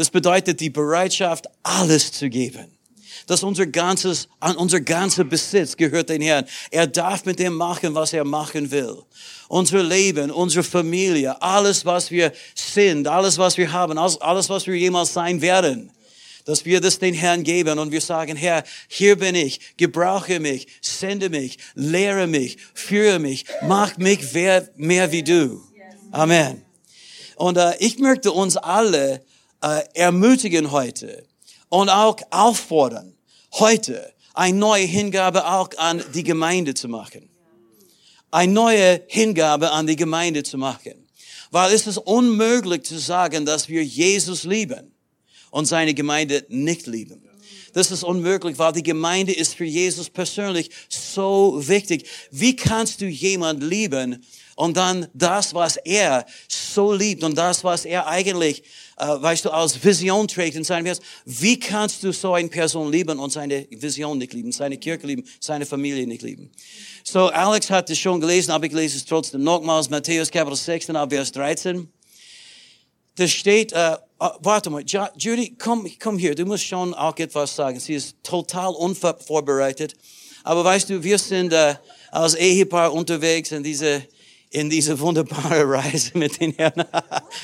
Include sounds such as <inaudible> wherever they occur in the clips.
Das bedeutet die Bereitschaft, alles zu geben. Dass unser ganzes, unser ganzer Besitz gehört den Herrn. Er darf mit dem machen, was er machen will. Unser Leben, unsere Familie, alles, was wir sind, alles, was wir haben, alles, was wir jemals sein werden dass wir das den Herrn geben und wir sagen, Herr, hier bin ich, gebrauche mich, sende mich, lehre mich, führe mich, mach mich mehr, mehr wie du. Amen. Und äh, ich möchte uns alle äh, ermutigen heute und auch auffordern, heute eine neue Hingabe auch an die Gemeinde zu machen. Eine neue Hingabe an die Gemeinde zu machen. Weil es ist unmöglich zu sagen, dass wir Jesus lieben und seine Gemeinde nicht lieben. Das ist unmöglich, weil die Gemeinde ist für Jesus persönlich so wichtig. Wie kannst du jemand lieben und dann das, was er so liebt und das, was er eigentlich, weißt du, als Vision trägt in seinem Herzen, wie kannst du so eine Person lieben und seine Vision nicht lieben, seine Kirche lieben, seine Familie nicht lieben? So, Alex hat es schon gelesen, aber ich lese es trotzdem nochmals, Matthäus Kapitel 16, Vers 13. Da steht, äh, uh, warte mal, Judy, komm, komm hier, du musst schon auch etwas sagen. Sie ist total unvorbereitet. Aber weißt du, wir sind äh, als Ehepaar unterwegs in diese, in diese wunderbare <laughs> Reise mit den Herrn.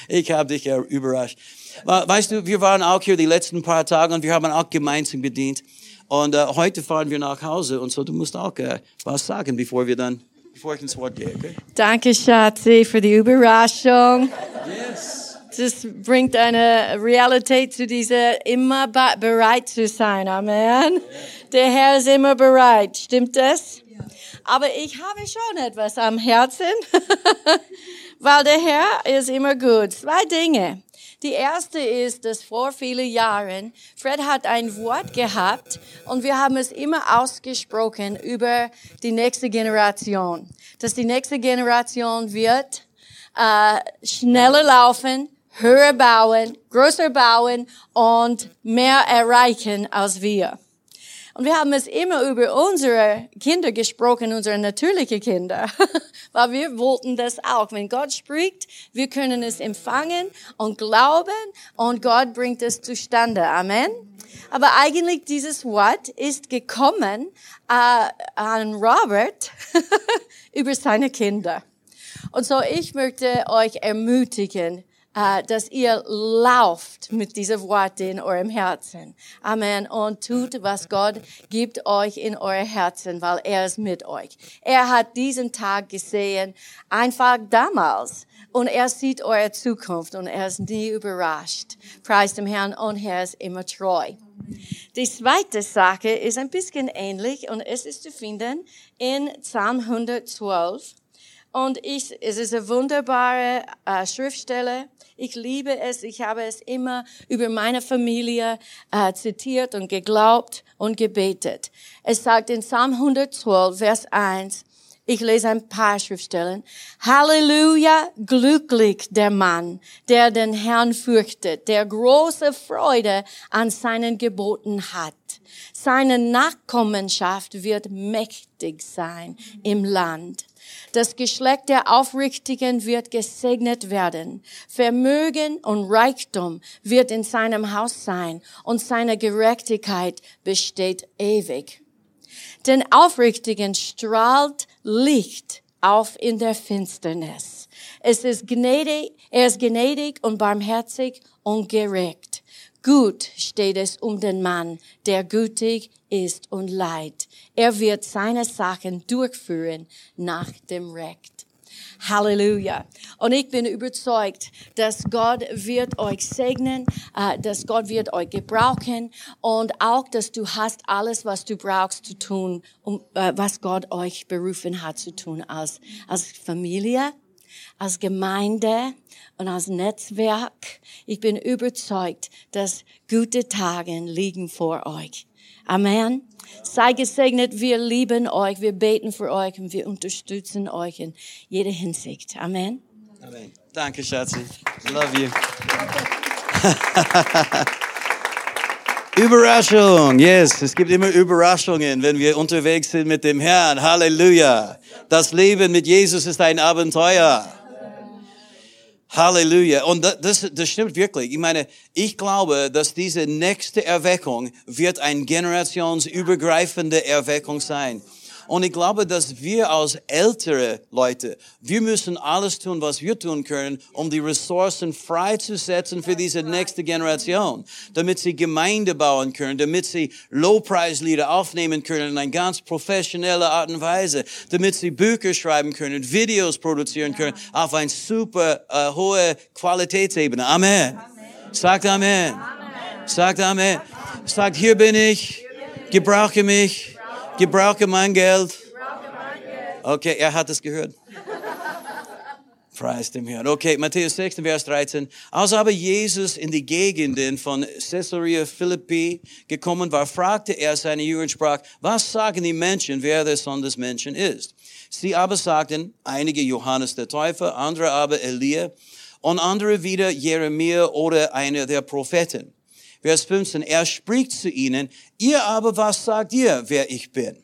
ich habe dich ja überrascht. Weißt du, wir waren auch hier die letzten paar Tage und wir haben auch gemeinsam bedient. Und äh, heute fahren wir nach Hause und so, du musst auch äh, was sagen, bevor wir dann, bevor ich ins Wort gehe, okay? Danke, Schatzi, für die Überraschung. Yes. Das bringt eine Realität zu dieser immer bereit zu sein. Amen. Der Herr ist immer bereit. Stimmt das? Aber ich habe schon etwas am Herzen, <laughs> weil der Herr ist immer gut. Zwei Dinge. Die erste ist, dass vor vielen Jahren Fred hat ein Wort gehabt und wir haben es immer ausgesprochen über die nächste Generation. Dass die nächste Generation wird äh, schneller laufen, höher bauen, größer bauen und mehr erreichen als wir. Und wir haben es immer über unsere Kinder gesprochen, unsere natürlichen Kinder, <laughs> weil wir wollten das auch. Wenn Gott spricht, wir können es empfangen und glauben und Gott bringt es zustande. Amen. Aber eigentlich dieses Wort ist gekommen äh, an Robert <laughs> über seine Kinder. Und so ich möchte euch ermutigen, dass ihr lauft mit diesen Worten in eurem Herzen. Amen. Und tut, was Gott gibt euch in euer Herzen, weil er ist mit euch. Er hat diesen Tag gesehen, einfach damals. Und er sieht eure Zukunft und er ist nie überrascht. Preis dem Herrn und er ist immer treu. Die zweite Sache ist ein bisschen ähnlich und es ist zu finden in Psalm 112. Und ich, es ist eine wunderbare äh, Schriftstelle. Ich liebe es. Ich habe es immer über meine Familie äh, zitiert und geglaubt und gebetet. Es sagt in Psalm 112, Vers 1, ich lese ein paar Schriftstellen. Halleluja, glücklich der Mann, der den Herrn fürchtet, der große Freude an seinen Geboten hat. Seine Nachkommenschaft wird mächtig sein im Land. Das Geschlecht der Aufrichtigen wird gesegnet werden. Vermögen und Reichtum wird in seinem Haus sein und seine Gerechtigkeit besteht ewig. Den Aufrichtigen strahlt Licht auf in der Finsternis. Es ist gnädig, er ist gnädig und barmherzig und gerecht. Gut steht es um den Mann, der gütig ist und leid. Er wird seine Sachen durchführen nach dem Recht. Halleluja. Und ich bin überzeugt, dass Gott wird euch segnen, äh, dass Gott wird euch gebrauchen und auch, dass du hast alles, was du brauchst zu tun, um, äh, was Gott euch berufen hat zu tun als, als Familie, als Gemeinde und als Netzwerk. Ich bin überzeugt, dass gute Tage liegen vor euch. Amen. Sei gesegnet, wir lieben euch, wir beten für euch und wir unterstützen euch in jeder Hinsicht. Amen. Amen. Danke, Schatzi. Love you. <laughs> Überraschung, yes, es gibt immer Überraschungen, wenn wir unterwegs sind mit dem Herrn. Halleluja. Das Leben mit Jesus ist ein Abenteuer. Halleluja. Und das, das stimmt wirklich. Ich meine, ich glaube, dass diese nächste Erweckung wird eine generationsübergreifende Erweckung sein. Und ich glaube, dass wir als ältere Leute, wir müssen alles tun, was wir tun können, um die Ressourcen freizusetzen für diese nächste Generation, damit sie Gemeinde bauen können, damit sie Low-Price-Lieder aufnehmen können in eine ganz professionelle Art und Weise, damit sie Bücher schreiben können, Videos produzieren können auf eine super äh, hohe Qualitätsebene. Amen. Sagt. Amen. Sagt Amen. Sagt, hier bin ich, gebrauche mich Gebrauche mein Geld. Okay, er hat es gehört. <laughs> Preis dem Herrn. Okay, Matthäus 6, Vers 13. Als aber Jesus in die Gegenden von Caesarea Philippi gekommen war, fragte er seine Jünger und sprach, was sagen die Menschen, wer der Sohn des Menschen ist? Sie aber sagten, einige Johannes der Täufer, andere aber Elia und andere wieder Jeremia oder einer der Propheten. Vers 15, er spricht zu ihnen, ihr aber, was sagt ihr, wer ich bin?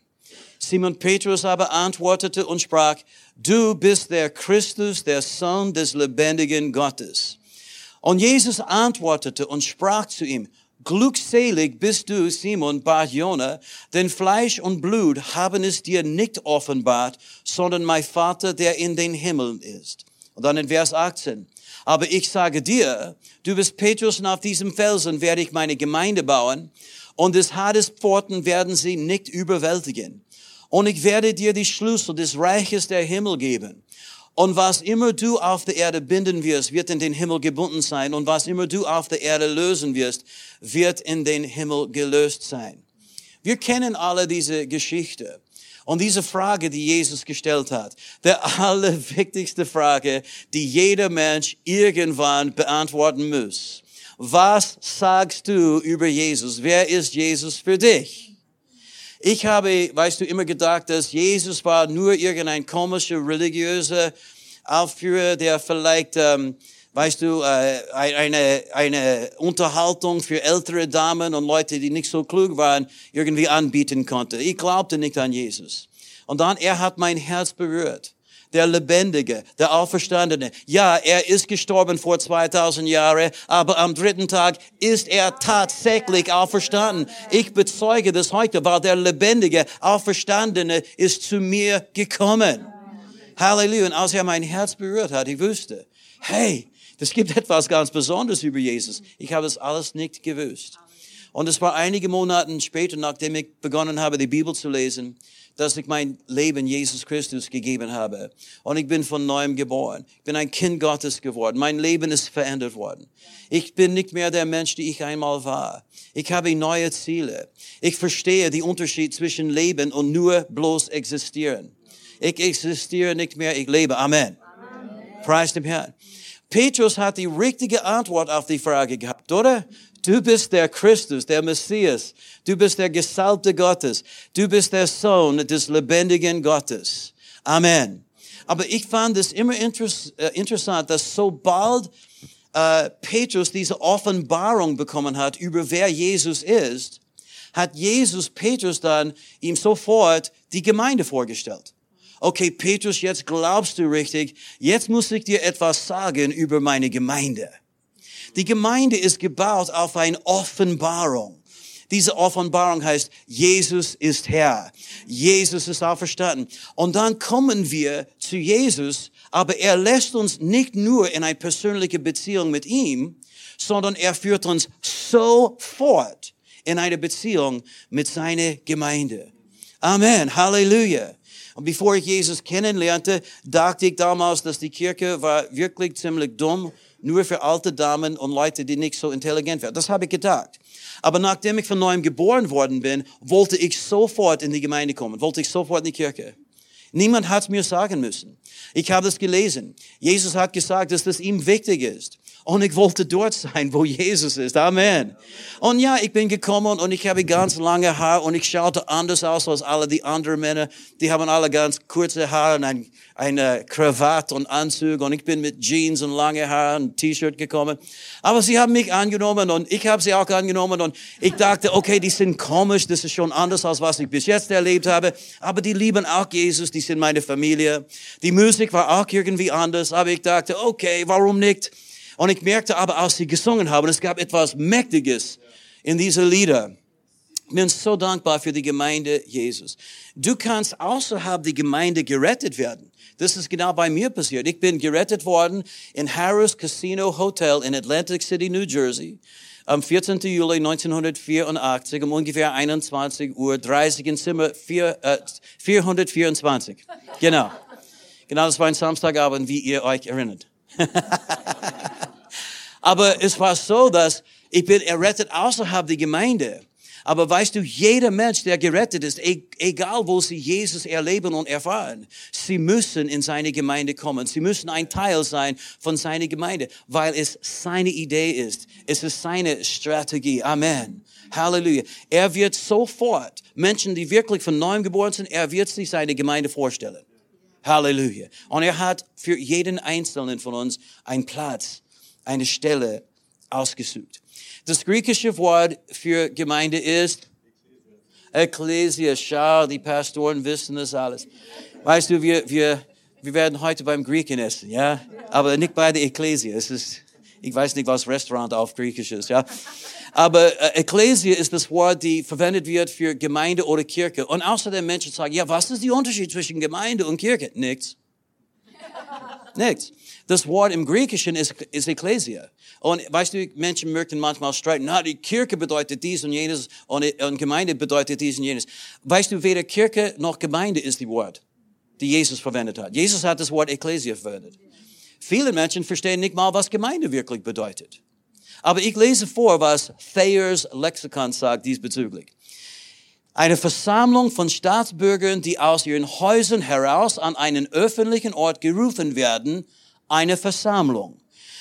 Simon Petrus aber antwortete und sprach, du bist der Christus, der Sohn des lebendigen Gottes. Und Jesus antwortete und sprach zu ihm, Glückselig bist du, Simon Bar-Jona, denn Fleisch und Blut haben es dir nicht offenbart, sondern mein Vater, der in den Himmeln ist. Und dann in Vers 18. Aber ich sage dir, du bist Petrus und auf diesem Felsen werde ich meine Gemeinde bauen und des Hades Pforten werden sie nicht überwältigen. Und ich werde dir die Schlüssel des Reiches der Himmel geben. Und was immer du auf der Erde binden wirst, wird in den Himmel gebunden sein. Und was immer du auf der Erde lösen wirst, wird in den Himmel gelöst sein. Wir kennen alle diese Geschichte. Und diese Frage, die Jesus gestellt hat, der allerwichtigste Frage, die jeder Mensch irgendwann beantworten muss. Was sagst du über Jesus? Wer ist Jesus für dich? Ich habe, weißt du, immer gedacht, dass Jesus war nur irgendein komischer religiöser Aufführer, der vielleicht, ähm, weißt du, äh, eine, eine Unterhaltung für ältere Damen und Leute, die nicht so klug waren, irgendwie anbieten konnte. Ich glaubte nicht an Jesus. Und dann, er hat mein Herz berührt. Der Lebendige, der Auferstandene. Ja, er ist gestorben vor 2000 Jahren, aber am dritten Tag ist er tatsächlich auferstanden. Ich bezeuge das heute, weil der Lebendige, Auferstandene ist zu mir gekommen. Halleluja. Und als er mein Herz berührt hat, ich wusste, hey, es gibt <laughs> etwas ganz Besonderes über Jesus. Ich habe es alles nicht gewusst. Und es war einige Monate später, nachdem ich begonnen habe, die Bibel zu lesen, dass ich mein Leben Jesus Christus gegeben habe. Und ich bin von neuem geboren. Ich bin ein Kind Gottes geworden. Mein Leben ist verändert worden. Ich bin nicht mehr der Mensch, die ich einmal war. Ich habe neue Ziele. Ich verstehe den Unterschied zwischen Leben und nur bloß existieren. Ich existiere nicht mehr, ich lebe. Amen. Amen. Preis dem Herrn. Petrus hat die richtige Antwort auf die Frage gehabt, oder? Du bist der Christus, der Messias. Du bist der Gesalbte Gottes. Du bist der Sohn des lebendigen Gottes. Amen. Aber ich fand es immer äh, interessant, dass sobald äh, Petrus diese Offenbarung bekommen hat über wer Jesus ist, hat Jesus Petrus dann ihm sofort die Gemeinde vorgestellt. Okay, Petrus, jetzt glaubst du richtig. Jetzt muss ich dir etwas sagen über meine Gemeinde. Die Gemeinde ist gebaut auf eine Offenbarung. Diese Offenbarung heißt, Jesus ist Herr. Jesus ist auferstanden. Und dann kommen wir zu Jesus, aber er lässt uns nicht nur in eine persönliche Beziehung mit ihm, sondern er führt uns sofort in eine Beziehung mit seiner Gemeinde. Amen. Halleluja. Und bevor ich Jesus kennenlernte, dachte ich damals, dass die Kirche war wirklich ziemlich dumm nur für alte Damen und Leute, die nicht so intelligent werden. Das habe ich gedacht. Aber nachdem ich von neuem geboren worden bin, wollte ich sofort in die Gemeinde kommen, wollte ich sofort in die Kirche. Niemand hat mir sagen müssen. Ich habe es gelesen. Jesus hat gesagt, dass das ihm wichtig ist. Und ich wollte dort sein, wo Jesus ist. Amen. Und ja, ich bin gekommen und ich habe ganz lange Haar und ich schaute anders aus als alle die anderen Männer. Die haben alle ganz kurze Haare und ein, eine Krawatte und Anzug und ich bin mit Jeans und lange Haare und T-Shirt gekommen. Aber sie haben mich angenommen und ich habe sie auch angenommen und ich dachte, okay, die sind komisch, das ist schon anders als was ich bis jetzt erlebt habe. Aber die lieben auch Jesus, die sind meine Familie. Die Musik war auch irgendwie anders, aber ich dachte, okay, warum nicht? Und ich merkte aber, als sie gesungen haben, es gab etwas Mächtiges in diese Lieder. Ich bin so dankbar für die Gemeinde Jesus. Du kannst außerhalb der Gemeinde gerettet werden. Das ist genau bei mir passiert. Ich bin gerettet worden in Harris Casino Hotel in Atlantic City, New Jersey. Am 14. Juli 1984 um ungefähr 21 Uhr 30 in Zimmer 4, äh, 424. Genau. Genau, das war ein Samstagabend, wie ihr euch erinnert. <laughs> Aber es war so, dass ich bin errettet außerhalb der Gemeinde. Aber weißt du, jeder Mensch, der gerettet ist, e-, egal wo sie Jesus erleben und erfahren, sie müssen in seine Gemeinde kommen. Sie müssen ein Teil sein von seiner Gemeinde, weil es seine Idee ist. Es ist seine Strategie. Amen. Halleluja. Er wird sofort Menschen, die wirklich von neuem geboren sind, er wird sich seine Gemeinde vorstellen. Halleluja. Und er hat für jeden Einzelnen von uns einen Platz, eine Stelle ausgesucht. Das griechische Wort für Gemeinde ist Ekklesia. Schau, die Pastoren wissen das alles. Weißt du, wir, wir, wir werden heute beim Griechen essen, ja? Aber nicht bei der Ekklesia. Es ist, ich weiß nicht, was Restaurant auf Griechisch ist, ja? Aber äh, Ekklesia ist das Wort, die verwendet wird für Gemeinde oder Kirche. Und außerdem Menschen sagen, ja, was ist der Unterschied zwischen Gemeinde und Kirche? Nichts. Nichts. Das Wort im Griechischen ist, ist Ekklesia. Und weißt du, Menschen möchten manchmal streiten, na, die Kirche bedeutet dies und jenes und, und Gemeinde bedeutet dies und jenes. Weißt du, weder Kirche noch Gemeinde ist die Wort, die Jesus verwendet hat. Jesus hat das Wort Ekklesia verwendet. Viele Menschen verstehen nicht mal, was Gemeinde wirklich bedeutet. Aber ich lese vor, was Thayers Lexikon sagt diesbezüglich. Eine Versammlung von Staatsbürgern, die aus ihren Häusern heraus an einen öffentlichen Ort gerufen werden, eine Versammlung.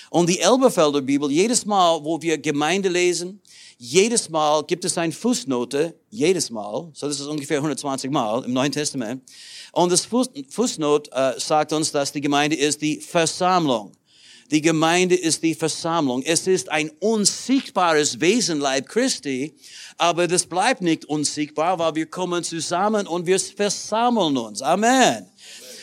Und die Elberfelder Bibel, jedes Mal, wo wir Gemeinde lesen, jedes Mal gibt es eine Fußnote, jedes Mal, so das ist ungefähr 120 Mal im Neuen Testament. Und das Fuß, Fußnote äh, sagt uns, dass die Gemeinde ist die Versammlung. Die Gemeinde ist die Versammlung. Es ist ein unsichtbares Wesen, Leib Christi, aber das bleibt nicht unsichtbar, weil wir kommen zusammen und wir versammeln uns. Amen.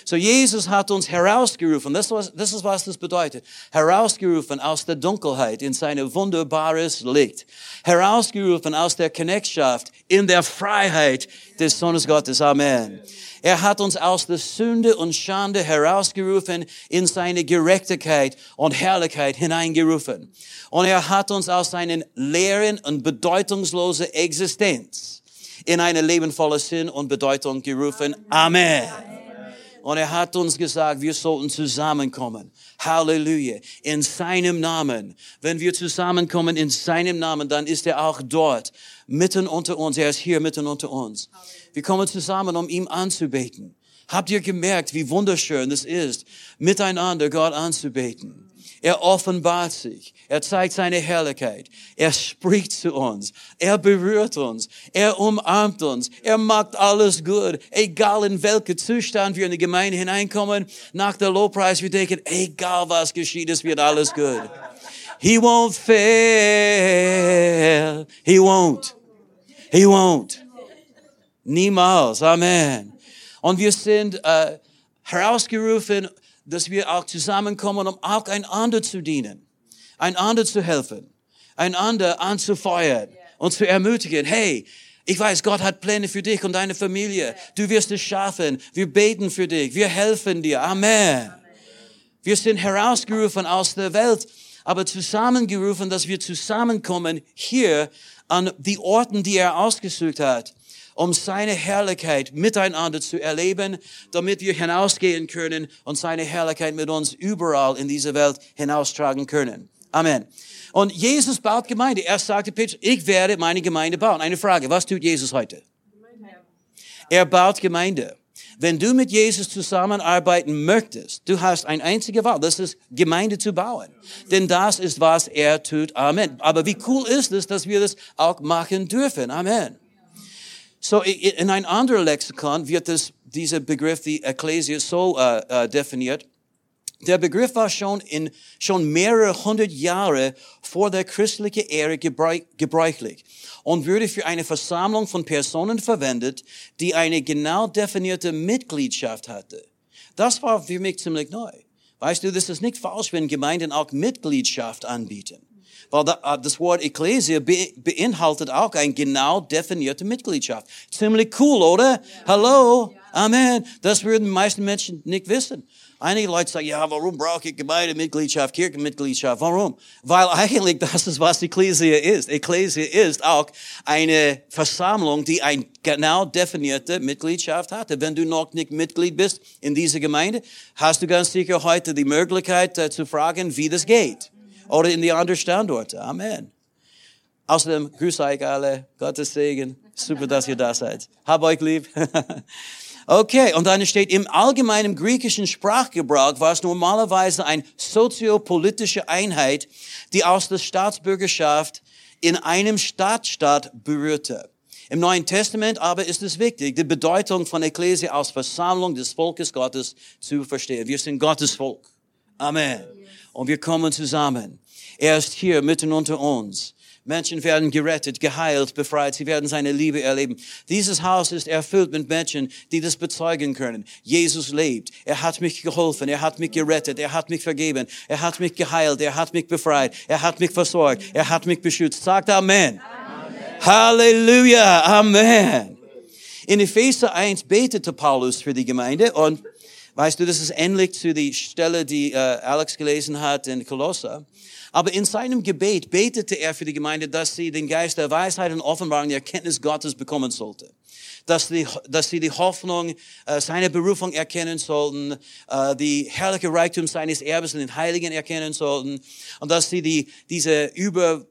So Jesus hat uns herausgerufen. Das, was, das ist, was das bedeutet. Herausgerufen aus der Dunkelheit in sein wunderbares Licht. Herausgerufen aus der Knechtschaft in der Freiheit des Sohnes Gottes. Amen. Er hat uns aus der Sünde und Schande herausgerufen in seine Gerechtigkeit und Herrlichkeit hineingerufen. Und er hat uns aus seinen leeren und bedeutungslosen Existenz in eine lebenvolle Sinn und Bedeutung gerufen. Amen. Und er hat uns gesagt, wir sollten zusammenkommen. Halleluja. In seinem Namen. Wenn wir zusammenkommen in seinem Namen, dann ist er auch dort, mitten unter uns. Er ist hier mitten unter uns. Wir kommen zusammen, um ihm anzubeten. Habt ihr gemerkt, wie wunderschön es ist, miteinander Gott anzubeten? Er offenbart sich. Er zeigt seine Herrlichkeit. Er spricht zu uns. Er berührt uns. Er umarmt uns. Er macht alles gut. Egal in welchen Zustand wir in die Gemeinde hineinkommen, nach der Lobpreis, wir denken, egal was geschieht, es wird alles gut. He won't fail. He won't. He won't. Niemals. Amen. Und wir sind äh, herausgerufen, dass wir auch zusammenkommen, um auch einander zu dienen, einander zu helfen, einander anzufeuern und zu ermutigen. Hey, ich weiß, Gott hat Pläne für dich und deine Familie. Du wirst es schaffen. Wir beten für dich. Wir helfen dir. Amen. Wir sind herausgerufen aus der Welt, aber zusammengerufen, dass wir zusammenkommen hier an die Orten, die er ausgesucht hat um seine Herrlichkeit miteinander zu erleben, damit wir hinausgehen können und seine Herrlichkeit mit uns überall in dieser Welt hinaustragen können. Amen. Und Jesus baut Gemeinde. Er sagte Petrus, ich werde meine Gemeinde bauen. Eine Frage, was tut Jesus heute? Er baut Gemeinde. Wenn du mit Jesus zusammenarbeiten möchtest, du hast ein einzige Wahl, das ist Gemeinde zu bauen. Denn das ist, was er tut. Amen. Aber wie cool ist es, dass wir das auch machen dürfen. Amen. So, in ein anderer Lexikon wird das, dieser Begriff, die Ekklesia, so uh, uh, definiert. Der Begriff war schon in, schon mehrere hundert Jahre vor der christlichen Ära gebräuchlich und würde für eine Versammlung von Personen verwendet, die eine genau definierte Mitgliedschaft hatte. Das war für mich ziemlich neu. Weißt du, das ist nicht falsch, wenn Gemeinden auch Mitgliedschaft anbieten. Weil äh, das Wort Ekklesia beinhaltet auch eine genau definierte Mitgliedschaft. Ziemlich cool, oder? Ja. Hallo? Ja. Amen. Das würden die meisten Menschen nicht wissen. Einige Leute sagen, ja, warum brauche ich Gemeindemitgliedschaft, Kirchenmitgliedschaft? Warum? Weil eigentlich das ist, was Ekklesia ist. Ekklesia ist auch eine Versammlung, die eine genau definierte Mitgliedschaft hatte. Wenn du noch nicht Mitglied bist in dieser Gemeinde, hast du ganz sicher heute die Möglichkeit uh, zu fragen, wie das geht. Oder in die anderen Standorte. Amen. Außerdem grüße euch alle. Gottes Segen. Super, dass ihr da seid. Hab euch lieb. <laughs> Okay, und dann steht, im allgemeinen griechischen Sprachgebrauch war es normalerweise eine soziopolitische Einheit, die aus der Staatsbürgerschaft in einem Stadtstaat berührte. Im Neuen Testament aber ist es wichtig, die Bedeutung von Ekklesia als Versammlung des Volkes Gottes zu verstehen. Wir sind Gottes Volk. Amen. Und wir kommen zusammen. Er ist hier mitten unter uns. Menschen werden gerettet, geheilt, befreit. Sie werden seine Liebe erleben. Dieses Haus ist erfüllt mit Menschen, die das bezeugen können. Jesus lebt. Er hat mich geholfen. Er hat mich gerettet. Er hat mich vergeben. Er hat mich geheilt. Er hat mich befreit. Er hat mich versorgt. Er hat mich beschützt. Sagt Amen. Amen. Halleluja. Amen. In Epheser 1 betete Paulus für die Gemeinde und weißt du, das ist ähnlich zu der Stelle, die äh, Alex gelesen hat in Kolosser. Aber in seinem Gebet betete er für die Gemeinde, dass sie den Geist der Weisheit und Offenbarung, der Erkenntnis Gottes bekommen sollte. Dass, die, dass sie die Hoffnung, äh, seine Berufung erkennen sollten, äh, die herrliche Reichtum seines Erbes in den Heiligen erkennen sollten und dass sie die, diese über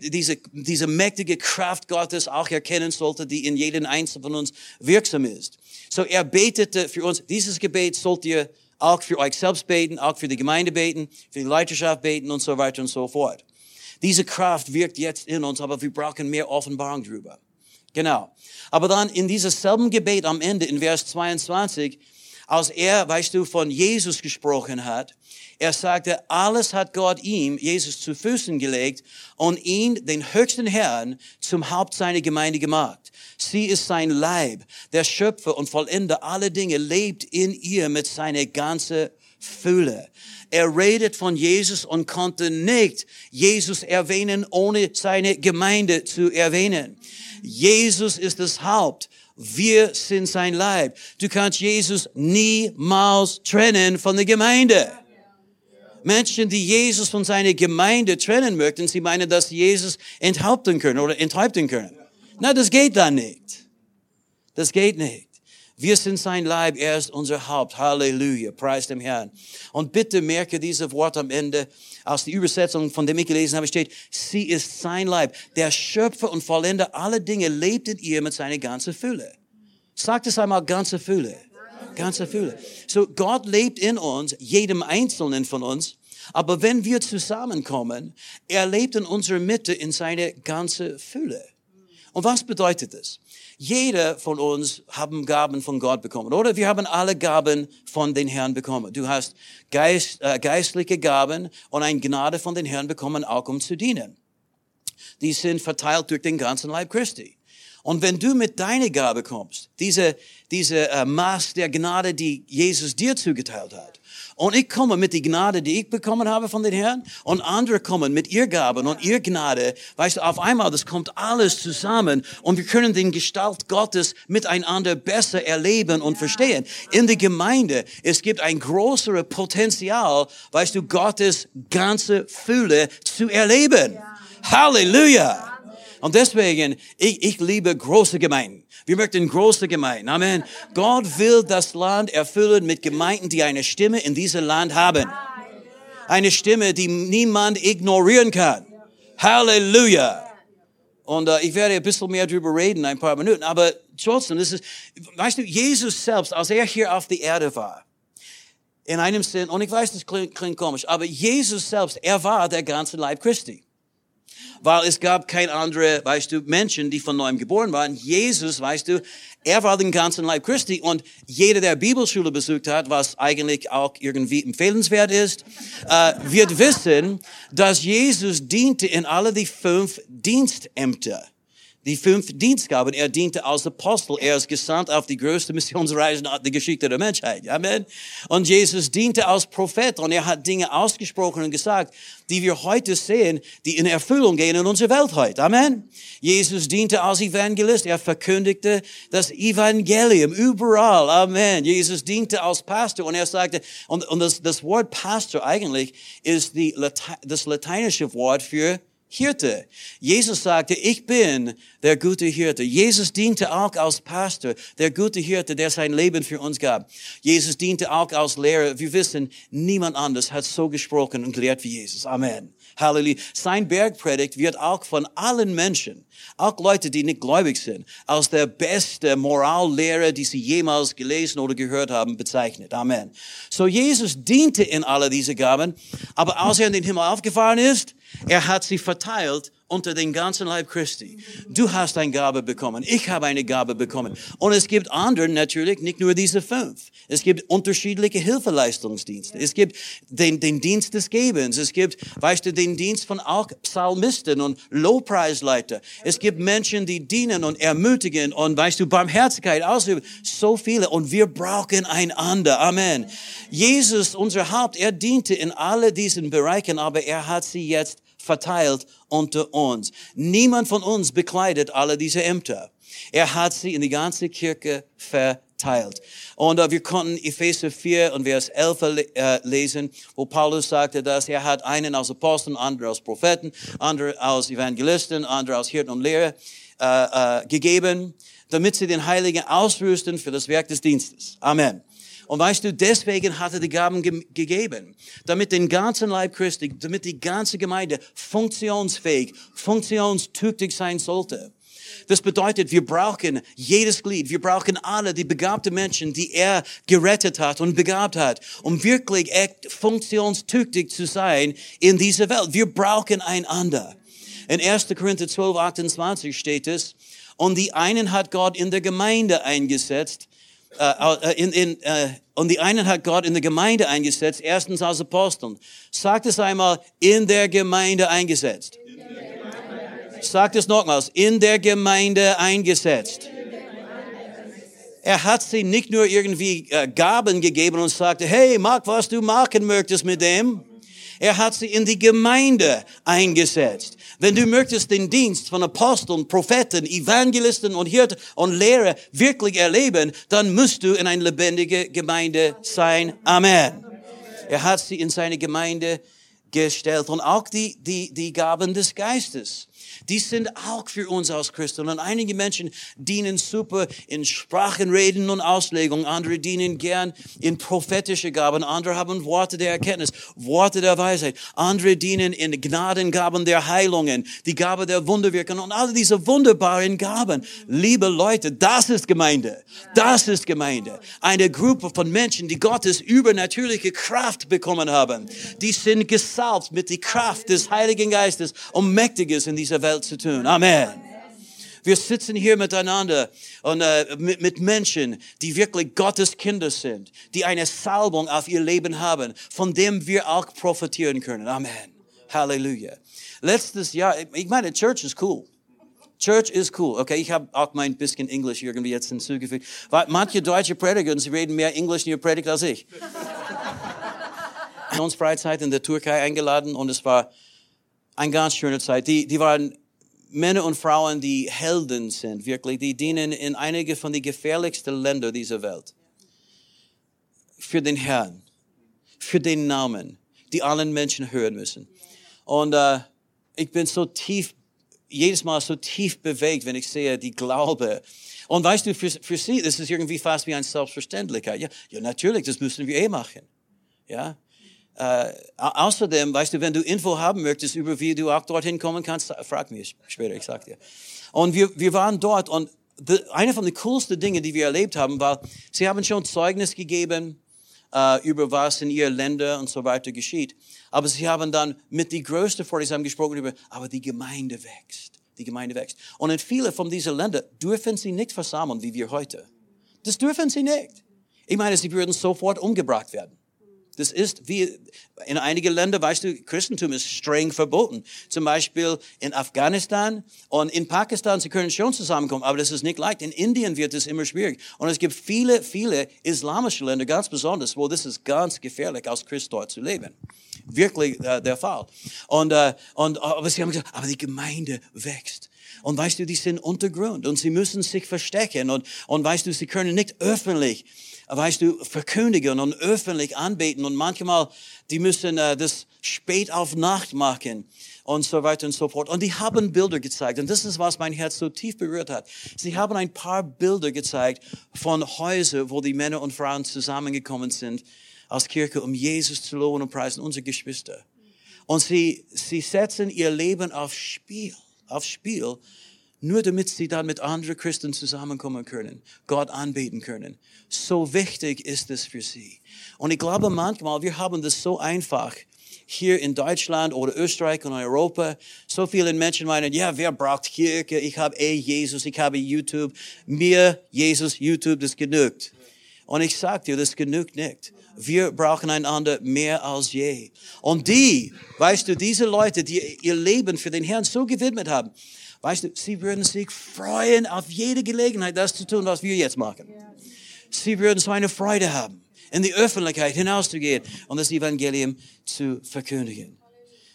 diese, diese mächtige Kraft Gottes auch erkennen sollte, die in jedem Einzelnen von uns wirksam ist. So er betete für uns, dieses Gebet sollt ihr auch für euch selbst beten, auch für die Gemeinde beten, für die Leiterschaft beten und so weiter und so fort. Diese Kraft wirkt jetzt in uns, aber wir brauchen mehr Offenbarung drüber. Genau. Aber dann in dieses selben Gebet am Ende, in Vers 22, als er, weißt du, von Jesus gesprochen hat, er sagte, alles hat Gott ihm, Jesus, zu Füßen gelegt und ihn, den höchsten Herrn, zum Haupt seiner Gemeinde gemacht. Sie ist sein Leib. Der Schöpfer und Vollender aller Dinge lebt in ihr mit seiner ganzen Fülle. Er redet von Jesus und konnte nicht Jesus erwähnen, ohne seine Gemeinde zu erwähnen. Jesus ist das Haupt. Wir sind sein Leib. Du kannst Jesus niemals trennen von der Gemeinde. Menschen, die Jesus von seiner Gemeinde trennen möchten, sie meinen, dass Jesus enthaupten können oder enthaupten können. Na, das geht dann nicht. Das geht nicht. Wir sind sein Leib, er ist unser Haupt. Halleluja, preis dem Herrn. Und bitte merke diese Wort am Ende, aus der Übersetzung, von dem ich gelesen habe, steht, sie ist sein Leib. Der Schöpfer und Vollender aller Dinge lebt in ihr mit seiner ganzen Fülle. Sagt es einmal, ganze Fülle. Ganze Fülle. So, Gott lebt in uns, jedem Einzelnen von uns. Aber wenn wir zusammenkommen, er lebt in unserer Mitte in seine ganze Fülle. Und was bedeutet das? Jeder von uns haben Gaben von Gott bekommen, oder? Wir haben alle Gaben von den Herrn bekommen. Du hast Geist, äh, geistliche Gaben und eine Gnade von den Herrn bekommen, auch um zu dienen. Die sind verteilt durch den ganzen Leib Christi. Und wenn du mit deiner Gabe kommst, diese, diese äh, Maß der Gnade, die Jesus dir zugeteilt hat, und ich komme mit der Gnade, die ich bekommen habe von den Herrn. Und andere kommen mit ihr Gaben und ihr Gnade. Weißt du, auf einmal, das kommt alles zusammen. Und wir können den Gestalt Gottes miteinander besser erleben und verstehen. In der Gemeinde, es gibt ein größeres Potenzial, weißt du, Gottes ganze Fülle zu erleben. Halleluja! Und deswegen, ich, ich liebe große Gemeinden. Wir möchten große Gemeinden. Amen. Gott will das Land erfüllen mit Gemeinden, die eine Stimme in diesem Land haben. Eine Stimme, die niemand ignorieren kann. Halleluja. Und äh, ich werde ein bisschen mehr darüber reden, ein paar Minuten. Aber trotzdem, das ist, weißt du, Jesus selbst, als er hier auf der Erde war, in einem Sinn, und ich weiß, das klingt, klingt komisch, aber Jesus selbst, er war der ganze Leib Christi. Weil es gab kein andere, weißt du, Menschen, die von neuem geboren waren. Jesus, weißt du, er war den ganzen Leib Christi und jeder, der Bibelschule besucht hat, was eigentlich auch irgendwie empfehlenswert ist, äh, wird wissen, dass Jesus diente in alle die fünf Dienstämter die fünf Dienstgaben. Er diente als Apostel. Er ist gesandt auf die größte Missionsreise der Geschichte der Menschheit. Amen. Und Jesus diente als Prophet und er hat Dinge ausgesprochen und gesagt, die wir heute sehen, die in Erfüllung gehen in unserer Welt heute. Amen. Jesus diente als Evangelist. Er verkündigte das Evangelium überall. Amen. Jesus diente als Pastor und er sagte, und, und das, das Wort Pastor eigentlich ist die, das lateinische Wort für Hirte. Jesus sagte, ich bin der gute Hirte. Jesus diente auch als Pastor, der gute Hirte, der sein Leben für uns gab. Jesus diente auch als Lehrer. Wir wissen, niemand anders hat so gesprochen und gelehrt wie Jesus. Amen. Halleluja. Sein Bergpredigt wird auch von allen Menschen, auch Leute, die nicht gläubig sind, als der beste Morallehrer, die sie jemals gelesen oder gehört haben, bezeichnet. Amen. So Jesus diente in alle diese Gaben, aber als er in den Himmel aufgefahren ist, er hat sie verteilt unter den ganzen Leib Christi. Du hast eine Gabe bekommen. Ich habe eine Gabe bekommen. Und es gibt andere natürlich, nicht nur diese fünf. Es gibt unterschiedliche Hilfeleistungsdienste. Es gibt den, den Dienst des Gebens. Es gibt, weißt du, den Dienst von auch Psalmisten und Lowpreisleiter. Es gibt Menschen, die dienen und ermutigen und, weißt du, Barmherzigkeit ausüben. So viele. Und wir brauchen einander. Amen. Jesus, unser Haupt, er diente in alle diesen Bereichen, aber er hat sie jetzt verteilt unter uns. Niemand von uns bekleidet alle diese Ämter. Er hat sie in die ganze Kirche verteilt. Und uh, wir konnten Epheser 4 und Vers 11 äh, lesen, wo Paulus sagte, dass er hat einen als Apostel, andere als Propheten, andere als Evangelisten, andere als Hirten und Lehrer äh, äh, gegeben, damit sie den Heiligen ausrüsten für das Werk des Dienstes. Amen. Und weißt du, deswegen hat er die Gaben ge gegeben, damit den ganzen Leib Christi, damit die ganze Gemeinde funktionsfähig, funktionstüchtig sein sollte. Das bedeutet, wir brauchen jedes Glied, wir brauchen alle die begabten Menschen, die er gerettet hat und begabt hat, um wirklich echt funktionstüchtig zu sein in dieser Welt. Wir brauchen einander. In 1. Korinther 12, 28 steht es, und die einen hat Gott in der Gemeinde eingesetzt, äh, äh, in, in, äh, und die einen hat Gott in der Gemeinde eingesetzt, erstens als Aposteln. Sagt es einmal, in der Gemeinde eingesetzt. Sagt es nochmals, in der Gemeinde eingesetzt. Er hat sie nicht nur irgendwie äh, Gaben gegeben und sagte, hey, mach was du machen möchtest mit dem. Er hat sie in die Gemeinde eingesetzt. Wenn du möchtest den Dienst von Aposteln, Propheten, Evangelisten und Hirten und Lehrer wirklich erleben, dann musst du in eine lebendige Gemeinde sein. Amen. Er hat sie in seine Gemeinde gestellt und auch die, die, die Gaben des Geistes die sind auch für uns als Christen. Und einige Menschen dienen super in Sprachenreden und Auslegung. Andere dienen gern in prophetische Gaben. Andere haben Worte der Erkenntnis, Worte der Weisheit. Andere dienen in Gnadengaben der Heilungen, die Gabe der Wunderwirkung und alle diese wunderbaren Gaben. Liebe Leute, das ist Gemeinde. Das ist Gemeinde. Eine Gruppe von Menschen, die Gottes übernatürliche Kraft bekommen haben. Die sind gesalbt mit der Kraft des Heiligen Geistes, um Mächtiges in dieser Welt Welt zu tun. Amen. Wir sitzen hier miteinander und äh, mit, mit Menschen, die wirklich Gottes Kinder sind, die eine Salbung auf ihr Leben haben, von dem wir auch profitieren können. Amen. Halleluja. Letztes Jahr, ich meine, Church ist cool. Church ist cool. Okay, ich habe auch mein bisschen Englisch irgendwie jetzt hinzugefügt. Weil manche deutsche Prediger, sie reden mehr Englisch in ihrer Predigt als ich. In Freizeit in der Türkei eingeladen und es war eine ganz schöne Zeit. Die, die waren Männer und Frauen, die Helden sind, wirklich, die dienen in einige von den gefährlichsten Ländern dieser Welt. Für den Herrn, für den Namen, die allen Menschen hören müssen. Und äh, ich bin so tief, jedes Mal so tief bewegt, wenn ich sehe die Glaube. Und weißt du, für, für sie, das ist irgendwie fast wie eine Selbstverständlichkeit. Ja, ja, natürlich, das müssen wir eh machen. Ja, äh, außerdem, weißt du, wenn du Info haben möchtest über wie du auch dorthin kommen kannst, frag mich später, ich sag dir. Und wir, wir waren dort und eine von den coolsten Dingen, die wir erlebt haben, war, sie haben schon Zeugnis gegeben äh, über was in ihren Ländern und so weiter geschieht. Aber sie haben dann mit die größte Freude, sie haben gesprochen über, aber die Gemeinde wächst. Die Gemeinde wächst. Und in viele von diesen Ländern dürfen sie nicht versammeln, wie wir heute. Das dürfen sie nicht. Ich meine, sie würden sofort umgebracht werden. Das ist wie in einigen Ländern, weißt du, Christentum ist streng verboten. Zum Beispiel in Afghanistan und in Pakistan, sie können schon zusammenkommen, aber das ist nicht leicht. In Indien wird es immer schwierig. Und es gibt viele, viele islamische Länder, ganz besonders, wo das ist ganz gefährlich, als Christ dort zu leben. Wirklich äh, der Fall. Und, äh, und, aber sie haben gesagt, aber die Gemeinde wächst. Und weißt du, die sind Untergrund und sie müssen sich verstecken und, und weißt du, sie können nicht öffentlich weißt du, verkündigen und öffentlich anbeten und manchmal, die müssen äh, das spät auf Nacht machen und so weiter und so fort. Und die haben Bilder gezeigt und das ist, was mein Herz so tief berührt hat. Sie haben ein paar Bilder gezeigt von Häusern, wo die Männer und Frauen zusammengekommen sind als Kirche, um Jesus zu loben und preisen, unsere Geschwister. Und sie, sie setzen ihr Leben auf Spiel, auf Spiel, nur damit sie dann mit anderen Christen zusammenkommen können, Gott anbeten können. So wichtig ist es für sie. Und ich glaube manchmal, wir haben das so einfach hier in Deutschland oder Österreich und Europa. So viele Menschen meinen, ja, wer braucht Kirche? Ich habe eh Jesus, ich habe YouTube. Mir, Jesus, YouTube, das genügt. Und ich sag dir, das genügt nicht. Wir brauchen einander mehr als je. Und die, weißt du, diese Leute, die ihr Leben für den Herrn so gewidmet haben, weißt du, sie würden sich freuen auf jede Gelegenheit, das zu tun, was wir jetzt machen. Sie würden so eine Freude haben, in die Öffentlichkeit hinauszugehen und das Evangelium zu verkündigen.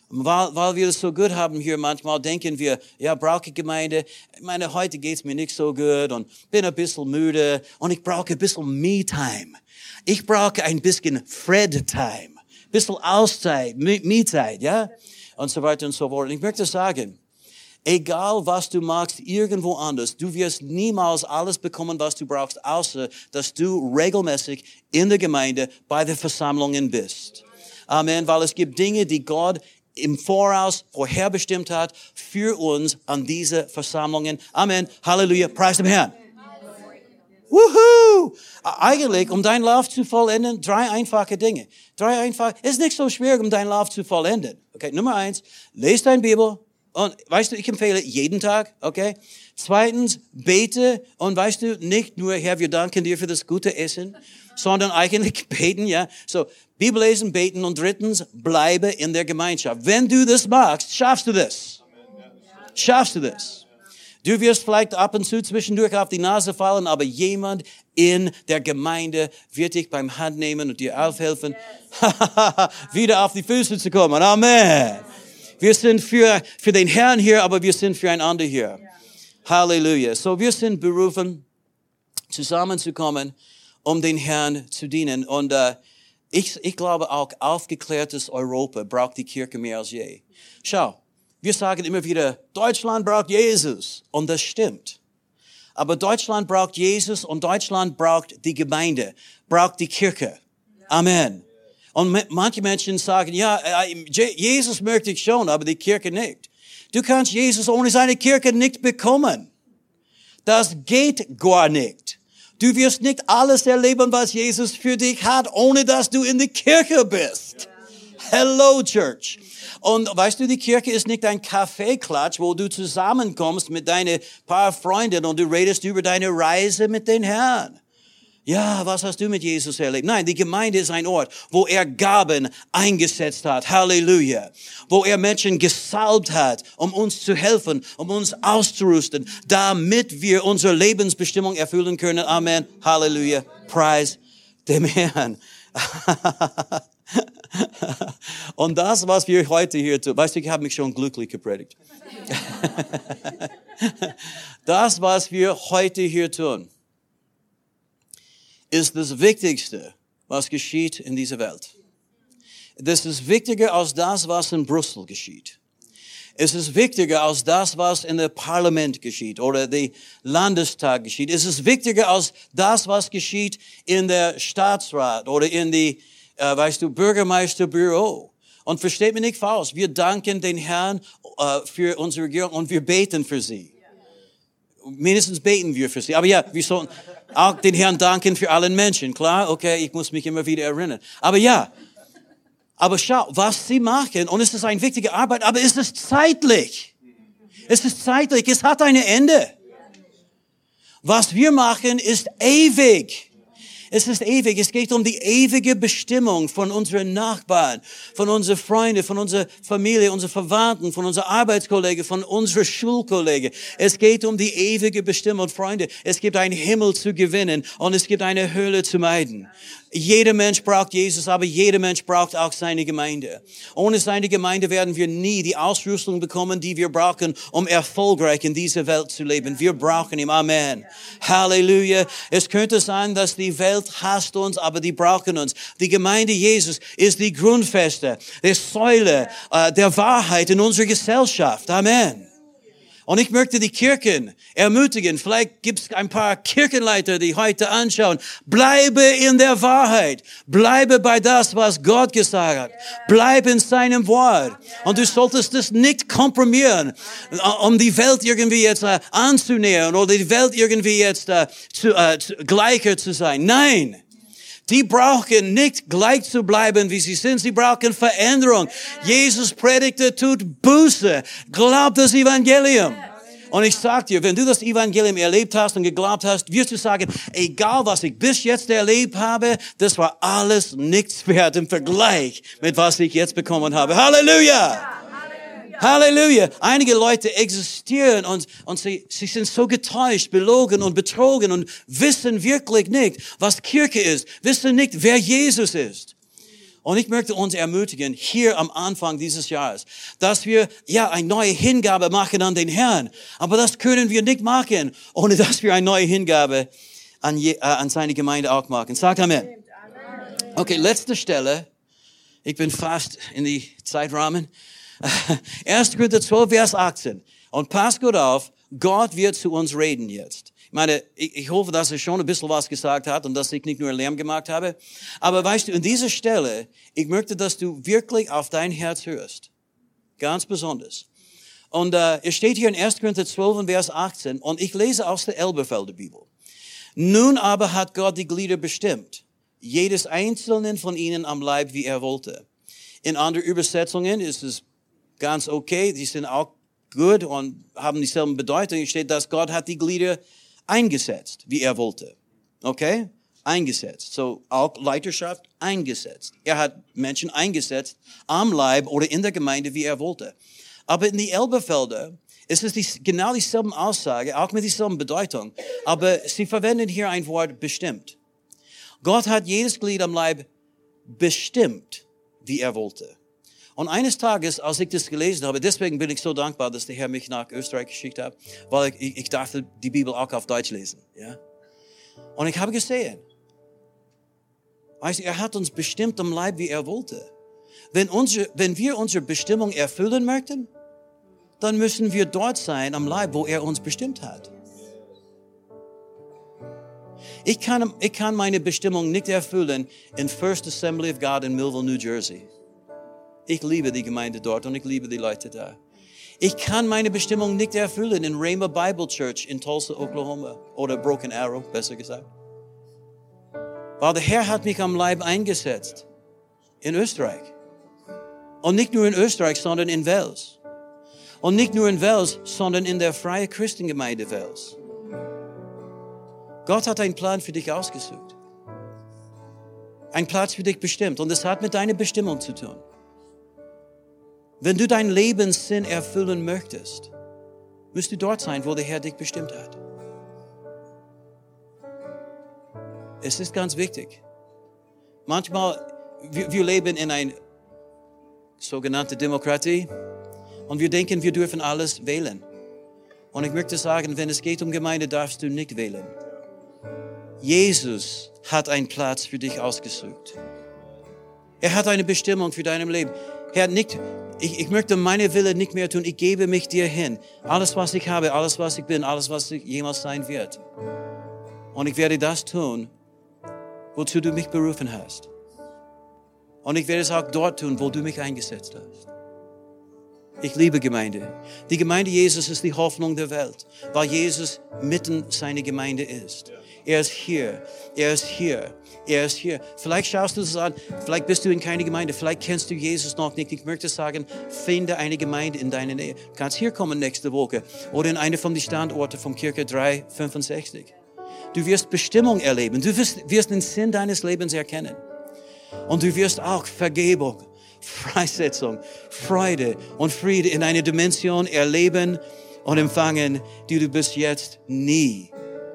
Weil, weil wir es so gut haben hier manchmal, denken wir, ja, brauche ich Gemeinde. Ich meine, heute geht's mir nicht so gut und bin ein bisschen müde und ich brauche ein bisschen Me-Time. Ich brauche ein bisschen Fred-Time, ein bisschen Auszeit, Me-Zeit, ja? Und so weiter und so fort. Und ich möchte sagen, Egal was du machst, irgendwo anders, du wirst niemals alles bekommen, was du brauchst, außer dass du regelmäßig in der Gemeinde bei den Versammlungen bist. Amen, weil es gibt Dinge, die Gott im Voraus vorherbestimmt hat für uns an diese Versammlungen. Amen. Halleluja. Preis dem Herrn. Wuhu! Eigentlich, um deinen Lauf zu vollenden, drei einfache Dinge. Drei einfache, ist nicht so schwer, um deinen Lauf zu vollenden. Okay, Nummer eins, lese deine Bibel, und weißt du, ich empfehle jeden Tag, okay? Zweitens, bete und weißt du, nicht nur, Herr, wir danken dir für das gute Essen, sondern eigentlich <laughs> beten, ja? So, Bibel lesen, beten und drittens, bleibe in der Gemeinschaft. Wenn du das magst, schaffst du das. Schaffst du das. Du wirst vielleicht ab und zu zwischendurch auf die Nase fallen, aber jemand in der Gemeinde wird dich beim Hand nehmen und dir aufhelfen, <laughs> wieder auf die Füße zu kommen. Amen. Wir sind für, für den Herrn hier, aber wir sind füreinander hier. Ja. Halleluja. So, wir sind berufen, zusammenzukommen, um den Herrn zu dienen. Und äh, ich, ich glaube auch, aufgeklärtes Europa braucht die Kirche mehr als je. Schau, wir sagen immer wieder, Deutschland braucht Jesus. Und das stimmt. Aber Deutschland braucht Jesus und Deutschland braucht die Gemeinde, braucht die Kirche. Amen. Und manche Menschen sagen, ja, äh, Jesus möchte ich schon, aber die Kirche nicht. Du kannst Jesus ohne seine Kirche nicht bekommen. Das geht gar nicht. Du wirst nicht alles erleben, was Jesus für dich hat, ohne dass du in der Kirche bist. Hello, Church. Und weißt du, die Kirche ist nicht ein Kaffeeklatsch, wo du zusammenkommst mit deinen paar Freunden und du redest über deine Reise mit den Herrn. Ja, was hast du mit Jesus erlebt? Nein, die Gemeinde ist ein Ort, wo er Gaben eingesetzt hat. Halleluja. Wo er Menschen gesalbt hat, um uns zu helfen, um uns auszurüsten, damit wir unsere Lebensbestimmung erfüllen können. Amen. Halleluja. Preis dem Herrn. <laughs> Und das, was wir heute hier tun, weißt du, ich habe mich schon glücklich gepredigt. <laughs> das, was wir heute hier tun, ist das Wichtigste, was geschieht in dieser Welt. Das ist wichtiger als das, was in Brüssel geschieht. Es ist wichtiger als das, was in der Parlament geschieht oder der Landestag geschieht. Es ist wichtiger als das, was geschieht in der Staatsrat oder in die, äh, weißt du, Bürgermeisterbüro. Und versteht mich nicht falsch, wir danken den Herrn äh, für unsere Regierung und wir beten für sie. Mindestens beten wir für sie. Aber ja, wir sollten auch den Herrn danken für allen Menschen. Klar, okay, ich muss mich immer wieder erinnern. Aber ja, aber schau, was sie machen, und es ist eine wichtige Arbeit, aber es ist zeitlich. Es ist zeitlich, es hat ein Ende. Was wir machen, ist ewig. Es ist ewig. Es geht um die ewige Bestimmung von unseren Nachbarn, von unseren Freunden, von unserer Familie, unseren Verwandten, von unserer Arbeitskollegen, von unserer Schulkollegen. Es geht um die ewige Bestimmung. Freunde, es gibt einen Himmel zu gewinnen und es gibt eine Höhle zu meiden. Jeder Mensch braucht Jesus, aber jeder Mensch braucht auch seine Gemeinde. Ohne seine Gemeinde werden wir nie die Ausrüstung bekommen, die wir brauchen, um erfolgreich in dieser Welt zu leben. Wir brauchen ihn. Amen. Halleluja. Es könnte sein, dass die Welt hasst uns, aber die brauchen uns. Die Gemeinde Jesus ist die Grundfeste, die Säule äh, der Wahrheit in unserer Gesellschaft. Amen. Und ich möchte die Kirchen ermutigen. Vielleicht gibt es ein paar Kirchenleiter, die heute anschauen. Bleibe in der Wahrheit. Bleibe bei das, was Gott gesagt hat. Bleibe in seinem Wort. Und du solltest das nicht komprimieren, um die Welt irgendwie jetzt uh, anzunähern oder die Welt irgendwie jetzt uh, zu, zu, gleicher zu sein. Nein. Die brauchen nicht gleich zu bleiben, wie sie sind. Sie brauchen Veränderung. Jesus predigte, tut Buße. Glaubt das Evangelium. Und ich sag dir, wenn du das Evangelium erlebt hast und geglaubt hast, wirst du sagen, egal was ich bis jetzt erlebt habe, das war alles nichts wert im Vergleich mit was ich jetzt bekommen habe. Halleluja! Halleluja. Einige Leute existieren und, und sie, sie sind so getäuscht, belogen und betrogen und wissen wirklich nicht, was Kirche ist, wissen nicht, wer Jesus ist. Und ich möchte uns ermutigen, hier am Anfang dieses Jahres, dass wir ja eine neue Hingabe machen an den Herrn. Aber das können wir nicht machen, ohne dass wir eine neue Hingabe an, je, äh, an seine Gemeinde auch machen. Sagt Amen. Okay, letzte Stelle. Ich bin fast in die Zeitrahmen. <laughs> 1. Korinther 12, Vers 18. Und pass gut auf, Gott wird zu uns reden jetzt. Ich meine, ich, hoffe, dass er schon ein bisschen was gesagt hat und dass ich nicht nur Lärm gemacht habe. Aber weißt du, in dieser Stelle, ich möchte, dass du wirklich auf dein Herz hörst. Ganz besonders. Und äh, es steht hier in 1. Korinther 12, Vers 18, und ich lese aus der Elberfelder Bibel. Nun aber hat Gott die Glieder bestimmt, jedes einzelnen von ihnen am Leib, wie er wollte. In anderen Übersetzungen ist es ganz okay, die sind auch gut und haben dieselben Bedeutung. Hier steht, dass Gott hat die Glieder eingesetzt, wie er wollte. Okay? Eingesetzt. So auch Leiterschaft eingesetzt. Er hat Menschen eingesetzt am Leib oder in der Gemeinde, wie er wollte. Aber in die Elberfelder ist es die, genau dieselben Aussage, auch mit dieselben Bedeutung. Aber sie verwenden hier ein Wort bestimmt. Gott hat jedes Glied am Leib bestimmt, wie er wollte. Und eines Tages, als ich das gelesen habe, deswegen bin ich so dankbar, dass der Herr mich nach Österreich geschickt hat, weil ich, ich dachte, die Bibel auch auf Deutsch lesen. Ja? Und ich habe gesehen, weißt er hat uns bestimmt am Leib, wie er wollte. Wenn, unsere, wenn wir unsere Bestimmung erfüllen möchten, dann müssen wir dort sein am Leib, wo er uns bestimmt hat. Ich kann, ich kann meine Bestimmung nicht erfüllen in First Assembly of God in Millville, New Jersey. Ich liebe die Gemeinde dort und ich liebe die Leute da. Ich kann meine Bestimmung nicht erfüllen in Rhema Bible Church in Tulsa, Oklahoma oder Broken Arrow, besser gesagt. Weil der Herr hat mich am Leib eingesetzt in Österreich. Und nicht nur in Österreich, sondern in Wels. Und nicht nur in Wels, sondern in der Freie Christengemeinde Wels. Gott hat einen Plan für dich ausgesucht. Ein Platz für dich bestimmt. Und es hat mit deiner Bestimmung zu tun. Wenn du deinen Lebenssinn erfüllen möchtest, musst du dort sein, wo der Herr dich bestimmt hat. Es ist ganz wichtig. Manchmal, wir, wir leben in einer sogenannten Demokratie und wir denken, wir dürfen alles wählen. Und ich möchte sagen, wenn es geht um Gemeinde, darfst du nicht wählen. Jesus hat einen Platz für dich ausgesucht. Er hat eine Bestimmung für dein Leben. Herr, nicht, ich, ich möchte meine Wille nicht mehr tun. Ich gebe mich dir hin. Alles, was ich habe, alles, was ich bin, alles, was ich jemals sein wird. Und ich werde das tun, wozu du mich berufen hast. Und ich werde es auch dort tun, wo du mich eingesetzt hast. Ich liebe Gemeinde. Die Gemeinde Jesus ist die Hoffnung der Welt, weil Jesus mitten seine Gemeinde ist. Er ist hier. Er ist hier. Er ist hier. Vielleicht schaust du es an, vielleicht bist du in keine Gemeinde, vielleicht kennst du Jesus noch nicht. Ich möchte sagen, finde eine Gemeinde in deiner Nähe. Du kannst hier kommen nächste Woche oder in eine von den Standorten von Kirche 365. Du wirst Bestimmung erleben. Du wirst, wirst den Sinn deines Lebens erkennen. Und du wirst auch Vergebung, Freisetzung, Freude und Friede in einer Dimension erleben und empfangen, die du bis jetzt nie,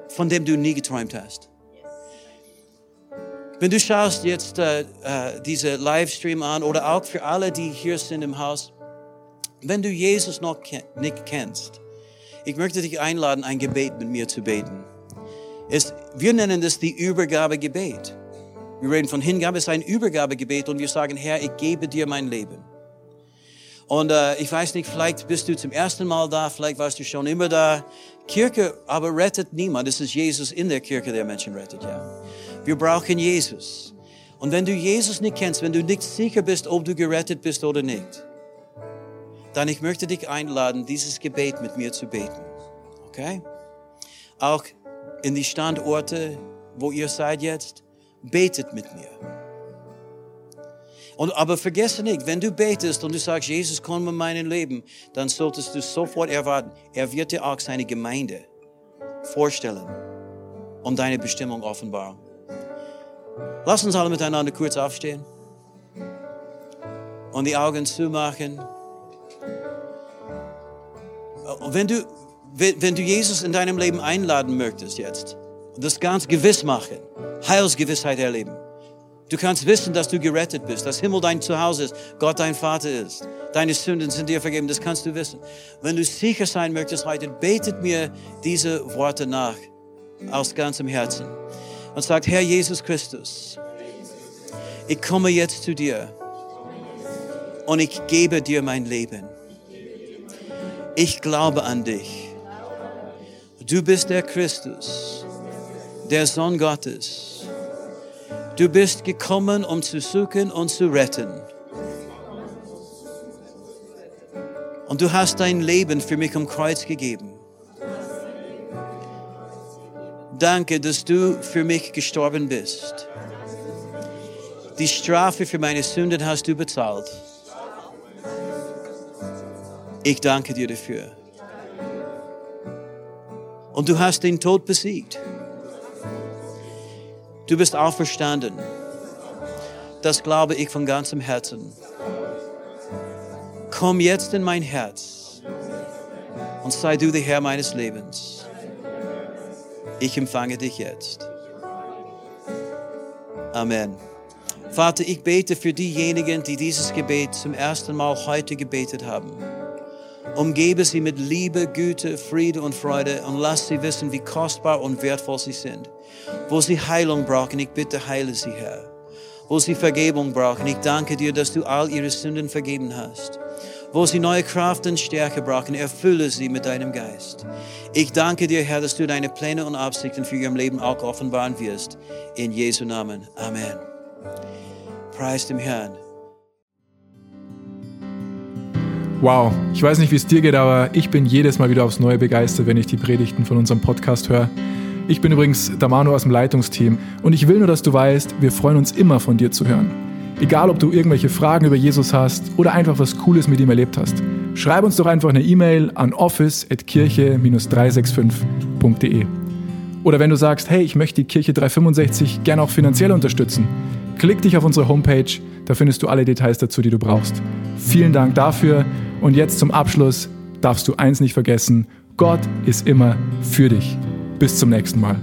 von dem du nie geträumt hast. Wenn du schaust jetzt äh, äh, diese Livestream an oder auch für alle, die hier sind im Haus, wenn du Jesus noch ken nicht kennst, ich möchte dich einladen, ein Gebet mit mir zu beten. Es, wir nennen das die Übergabegebet. Wir reden von Hingabe, es ist ein Übergabegebet und wir sagen, Herr, ich gebe dir mein Leben. Und äh, ich weiß nicht, vielleicht bist du zum ersten Mal da, vielleicht warst du schon immer da. Kirche aber rettet niemand. Es ist Jesus in der Kirche, der Menschen rettet, ja. Wir brauchen Jesus. Und wenn du Jesus nicht kennst, wenn du nicht sicher bist, ob du gerettet bist oder nicht, dann ich möchte dich einladen, dieses Gebet mit mir zu beten. Okay? Auch in die Standorte, wo ihr seid jetzt, betet mit mir. Und, aber vergesse nicht, wenn du betest und du sagst, Jesus, komm in mein Leben, dann solltest du sofort erwarten, er wird dir auch seine Gemeinde vorstellen und deine Bestimmung offenbaren. Lass uns alle miteinander kurz aufstehen und die Augen zumachen. Wenn du, wenn du Jesus in deinem Leben einladen möchtest jetzt, und das ganz gewiss machen, Heilsgewissheit erleben. Du kannst wissen, dass du gerettet bist, dass Himmel dein Zuhause ist, Gott dein Vater ist. Deine Sünden sind dir vergeben, das kannst du wissen. Wenn du sicher sein möchtest heute, betet mir diese Worte nach aus ganzem Herzen und sagt, Herr Jesus Christus, ich komme jetzt zu dir und ich gebe dir mein Leben. Ich glaube an dich. Du bist der Christus, der Sohn Gottes. Du bist gekommen, um zu suchen und zu retten. Und du hast dein Leben für mich am Kreuz gegeben. Danke, dass du für mich gestorben bist. Die Strafe für meine Sünden hast du bezahlt. Ich danke dir dafür. Und du hast den Tod besiegt. Du bist auferstanden. Das glaube ich von ganzem Herzen. Komm jetzt in mein Herz und sei du der Herr meines Lebens ich empfange dich jetzt. Amen. Vater, ich bete für diejenigen, die dieses Gebet zum ersten Mal heute gebetet haben. Umgebe sie mit Liebe, Güte, Friede und Freude und lass sie wissen, wie kostbar und wertvoll sie sind. Wo sie Heilung brauchen, ich bitte, heile sie, Herr. Wo sie Vergebung brauchen, ich danke dir, dass du all ihre Sünden vergeben hast. Wo sie neue Kraft und Stärke brauchen, erfülle sie mit deinem Geist. Ich danke dir, Herr, dass du deine Pläne und Absichten für ihr Leben auch offenbaren wirst. In Jesu Namen. Amen. Preis dem Herrn. Wow, ich weiß nicht, wie es dir geht, aber ich bin jedes Mal wieder aufs Neue begeistert, wenn ich die Predigten von unserem Podcast höre. Ich bin übrigens Damano aus dem Leitungsteam und ich will nur, dass du weißt, wir freuen uns immer von dir zu hören. Egal, ob du irgendwelche Fragen über Jesus hast oder einfach was Cooles mit ihm erlebt hast, schreib uns doch einfach eine E-Mail an office.kirche-365.de. Oder wenn du sagst, hey, ich möchte die Kirche 365 gerne auch finanziell unterstützen, klick dich auf unsere Homepage, da findest du alle Details dazu, die du brauchst. Vielen Dank dafür und jetzt zum Abschluss darfst du eins nicht vergessen, Gott ist immer für dich. Bis zum nächsten Mal.